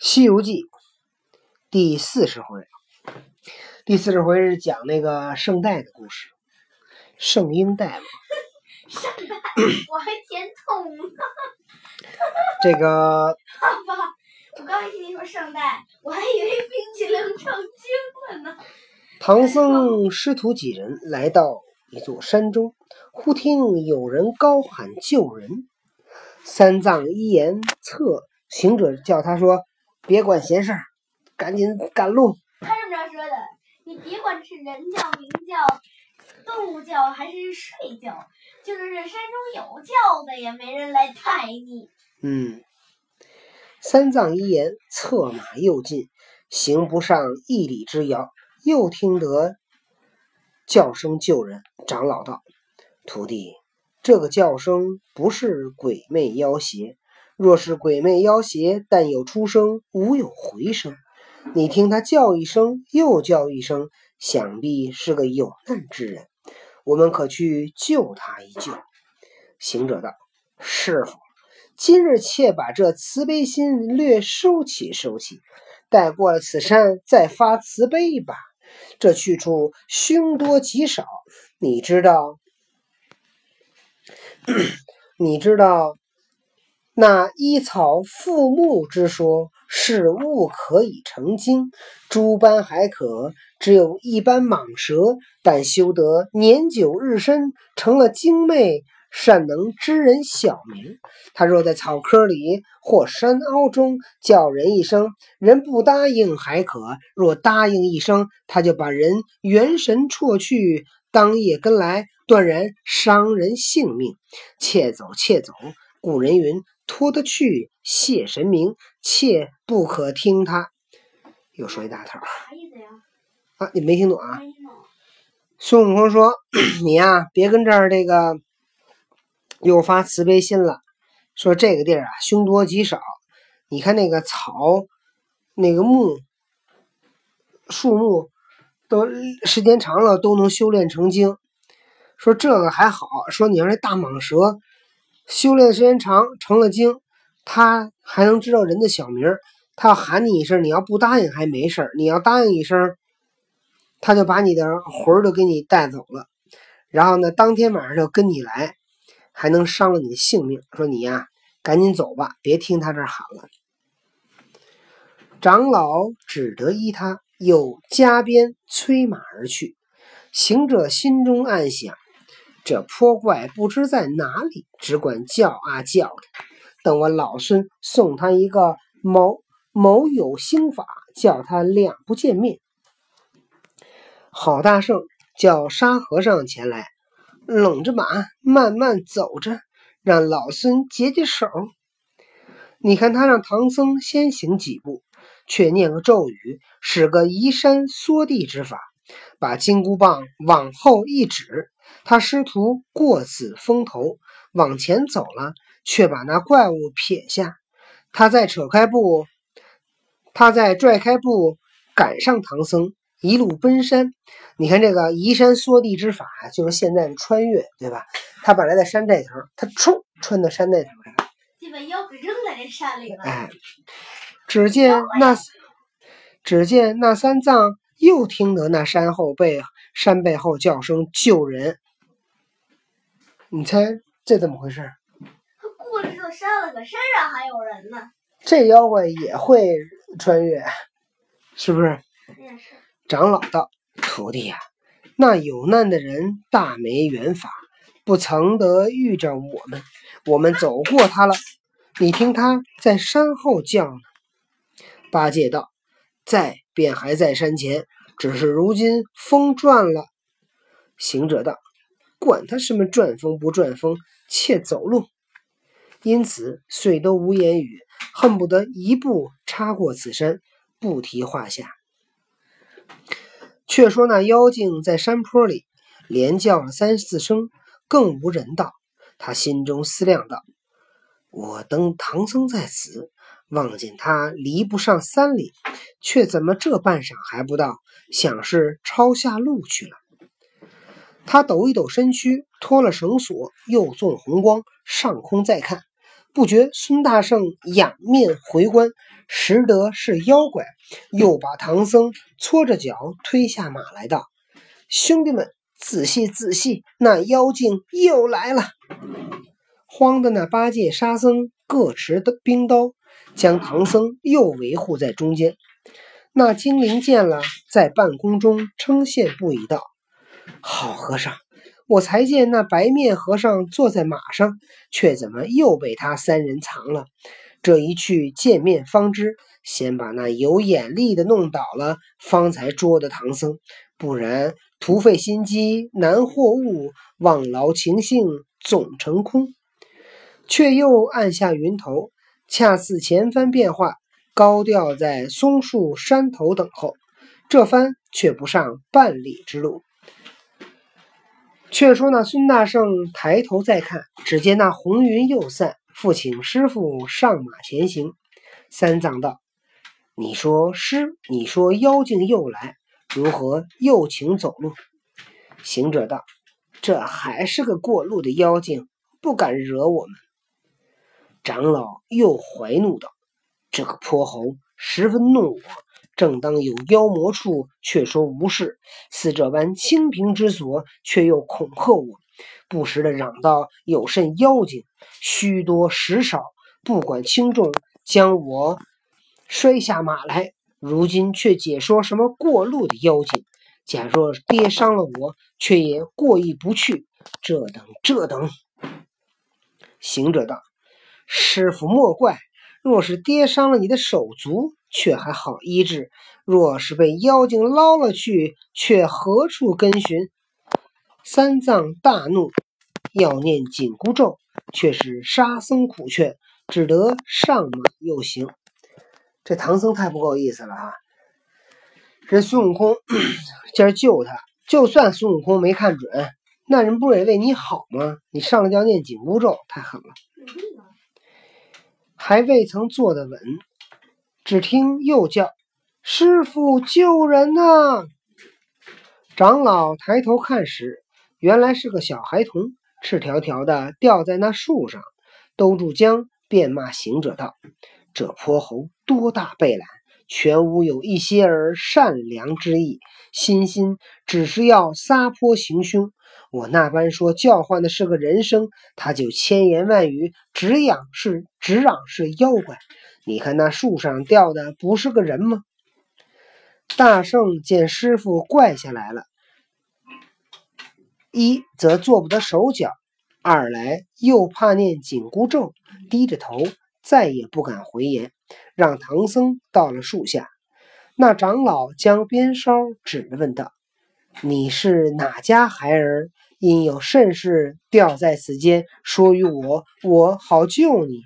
《西游记》第四十回，第四十回是讲那个圣代的故事，圣婴代嘛。圣代，我还填痛呢。这个爸爸，我刚才听你说圣代，我还以为冰淇淋成精了呢。唐僧师徒几人来到一座山中，忽听有人高喊救人。三藏一言策，行者叫他说。别管闲事儿，赶紧赶路。他这么着说的，你别管是人叫、鸣叫、动物叫还是睡觉，就是这山中有叫的，也没人来抬你。嗯，三藏一言，策马又进，行不上一里之遥，又听得叫声救人。长老道：“徒弟，这个叫声不是鬼魅妖邪。”若是鬼魅妖邪，但有出声，无有回声。你听他叫一声，又叫一声，想必是个有难之人。我们可去救他一救。行者道：“师傅，今日且把这慈悲心略收起收起，待过了此山再发慈悲吧。这去处凶多吉少，你知道？你知道？”那依草附木之说，是物可以成精，诸般还可。只有一般蟒蛇，但修得年久日深，成了精魅，善能知人小名。他若在草窠里或山凹中叫人一声，人不答应还可；若答应一声，他就把人元神辍去，当夜跟来，断然伤人性命。且走且走。古人云。拖得去谢神明，切不可听他。又说一大套。啥意思呀？啊，你没听懂啊？孙悟空说：“ 你呀，别跟这儿这个又发慈悲心了。说这个地儿啊，凶多吉少。你看那个草、那个木、树木，都时间长了都能修炼成精。说这个还好，说你要是大蟒蛇。”修炼时间长，成了精，他还能知道人的小名他要喊你一声，你要不答应还没事你要答应一声，他就把你的魂儿都给你带走了。然后呢，当天晚上就跟你来，还能伤了你的性命。说你呀，赶紧走吧，别听他这喊了。长老只得依他，又加鞭催马而去。行者心中暗想。这泼怪不知在哪里，只管叫啊叫的。等我老孙送他一个某某有心法，叫他两不见面。郝大圣叫沙和尚前来，拢着马慢慢走着，让老孙解解手。你看他让唐僧先行几步，却念个咒语，使个移山缩地之法，把金箍棒往后一指。他师徒过此峰头，往前走了，却把那怪物撇下。他再扯开布，他再拽开布，赶上唐僧，一路奔山。你看这个移山缩地之法，就是现在的穿越，对吧？他本来在山这头，他冲穿到山那头来了，就把腰给扔在这山里了。哎，只见那，只见那三藏又听得那山后背山背后叫声救人。你猜这怎么回事？他过了这座山了，可山上还有人呢。这妖怪也会穿越，是不是？也是。长老道：“徒弟呀，那有难的人大没缘法，不曾得遇着我们。我们走过他了，你听他在山后叫呢。”八戒道：“在，便还在山前，只是如今风转了。”行者道。管他什么转风不转风，且走路。因此遂都无言语，恨不得一步插过此山，不提话下。却说那妖精在山坡里连叫了三四声，更无人道。他心中思量道：“我等唐僧在此，望见他离不上三里，却怎么这半晌还不到？想是抄下路去了。”他抖一抖身躯，脱了绳索，又纵红光，上空再看，不觉孙大圣仰面回观，识得是妖怪，又把唐僧搓着脚推下马来道：“兄弟们，仔细仔细，那妖精又来了！”慌的那八戒、沙僧各持的冰刀，将唐僧又围护在中间。那精灵见了，在半空中称羡不已，道：“好和尚！”我才见那白面和尚坐在马上，却怎么又被他三人藏了？这一去见面方知，先把那有眼力的弄倒了，方才捉得唐僧。不然徒费心机难获物，枉劳情性总成空。却又按下云头，恰似前番变化，高调在松树山头等候。这番却不上半里之路。却说那孙大圣抬头再看，只见那红云又散，复请师傅上马前行。三藏道：“你说师，你说妖精又来，如何又请走路？”行者道：“这还是个过路的妖精，不敢惹我们。”长老又怀怒道：“这个泼猴十分怒我。”正当有妖魔处，却说无事；似这般清平之所，却又恐吓我。不时的嚷道：“有甚妖精？虚多实少，不管轻重，将我摔下马来。如今却解说什么过路的妖精？假若跌伤了我，却也过意不去。这等这等。”行者道：“师傅莫怪，若是跌伤了你的手足。”却还好医治，若是被妖精捞了去，却何处根寻？三藏大怒，要念紧箍咒，却是沙僧苦劝，只得上马又行。这唐僧太不够意思了啊！这孙悟空今儿救他，就算孙悟空没看准，那人不也为你好吗？你上来就要念紧箍咒，太狠了！还未曾坐得稳。只听又叫：“师傅救人呐！”长老抬头看时，原来是个小孩童，赤条条的吊在那树上。兜住缰，便骂行者道：“这泼猴多大背懒，全无有一些儿善良之意，心心只是要撒泼行凶。我那般说叫唤的是个人声，他就千言万语，只嚷是只嚷是妖怪。”你看那树上吊的不是个人吗？大圣见师傅怪下来了，一则做不得手脚，二来又怕念紧箍咒，低着头再也不敢回言，让唐僧到了树下。那长老将鞭梢指着问道：“你是哪家孩儿？因有甚事吊在此间，说与我，我好救你。”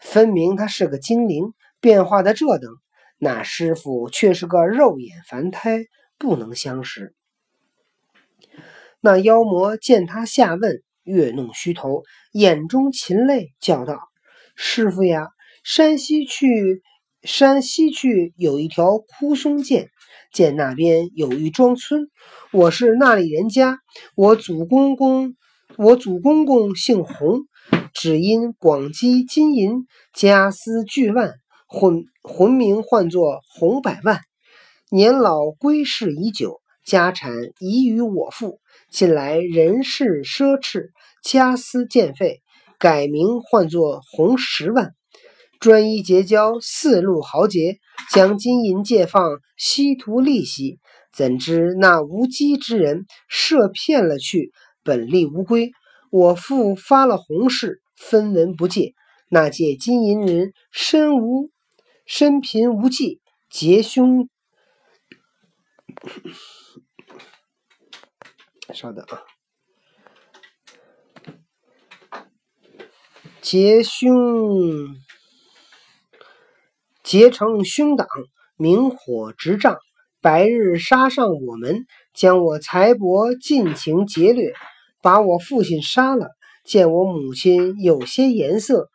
分明他是个精灵，变化的这等，那师傅却是个肉眼凡胎，不能相识。那妖魔见他下问，越弄虚头，眼中噙泪，叫道：“师傅呀，山西去，山西去有一条枯松涧，见那边有一庄村，我是那里人家，我祖公公，我祖公公姓洪。”只因广积金银，家私巨万，混魂名唤作洪百万。年老归世已久，家产已与我父。近来人事奢侈，家私渐废，改名唤作洪十万。专一结交四路豪杰，将金银借放，稀图利息。怎知那无稽之人设骗了去，本利无归。我父发了红誓。分文不借，那借金银人身无身贫无计，结凶。稍等啊，结凶结成凶党，明火执仗，白日杀上我门，将我财帛尽情劫掠，把我父亲杀了。见我母亲有些颜色，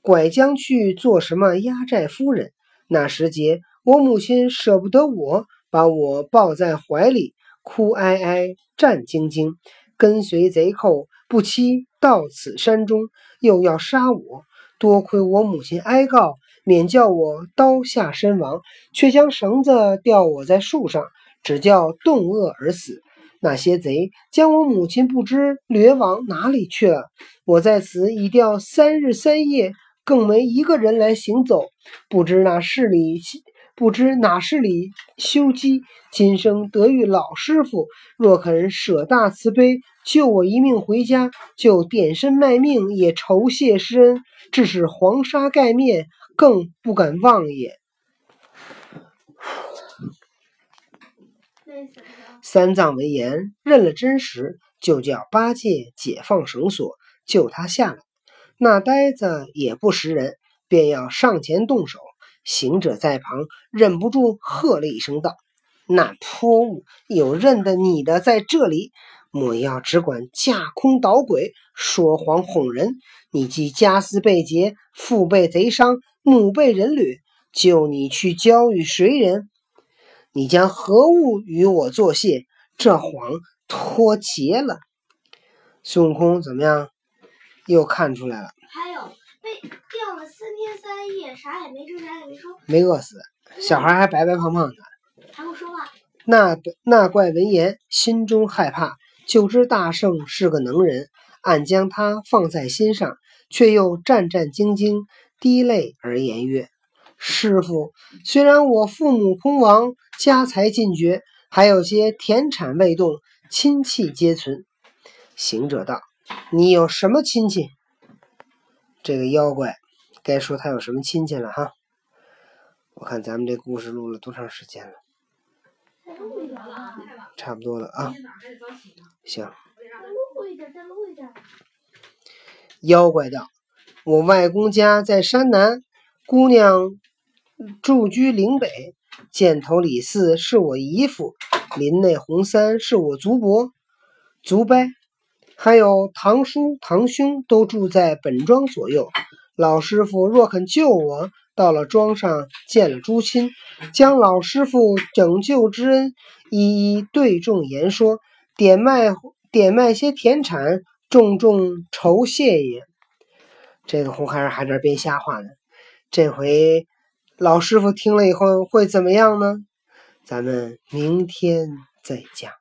拐将去做什么压寨夫人？那时节，我母亲舍不得我，把我抱在怀里，哭哀哀，战兢兢，跟随贼寇，不期到此山中，又要杀我。多亏我母亲哀告，免叫我刀下身亡，却将绳子吊我在树上，只叫冻饿而死。那些贼将我母亲不知掠往哪里去了。我在此已吊三日三夜，更没一个人来行走，不知那是里不知哪是里修机。今生得遇老师傅，若肯舍大慈悲，救我一命回家，就点身卖命也酬谢师恩。致使黄沙盖面，更不敢忘也。三藏闻言，认了真实，就叫八戒解放绳索，救他下来。那呆子也不识人，便要上前动手。行者在旁忍不住喝了一声道：“那泼物，有认得你的在这里！莫要只管架空捣鬼，说谎哄人。你既家私被劫，父被贼伤，母被人掠，就你去交与谁人？你将何物与我作谢？这谎脱节了。”孙悟空怎么样？又看出来了。还有被吊了三天三夜，啥也没吃，啥也没说，没饿死，小孩还白白胖胖的，还会说话。那那怪闻言，心中害怕，就知大圣是个能人，暗将他放在心上，却又战战兢兢，滴泪而言曰：“师傅，虽然我父母空亡，家财尽绝，还有些田产未动，亲戚皆存。”行者道：“你有什么亲戚？”这个妖怪该说他有什么亲戚了哈？我看咱们这故事录了多长时间了？差不多了啊。行。妖怪道：“我外公家在山南，姑娘住居岭北。箭头李四是我姨父，林内红三是我族伯、族伯，还有堂叔、堂兄都住在本庄左右。老师傅若肯救我，到了庄上见了诸亲，将老师傅拯救之恩一一对众言说，点卖点卖些田产，重重酬谢也。这个红孩儿还在编瞎话呢。这回老师傅听了以后会怎么样呢？咱们明天再讲。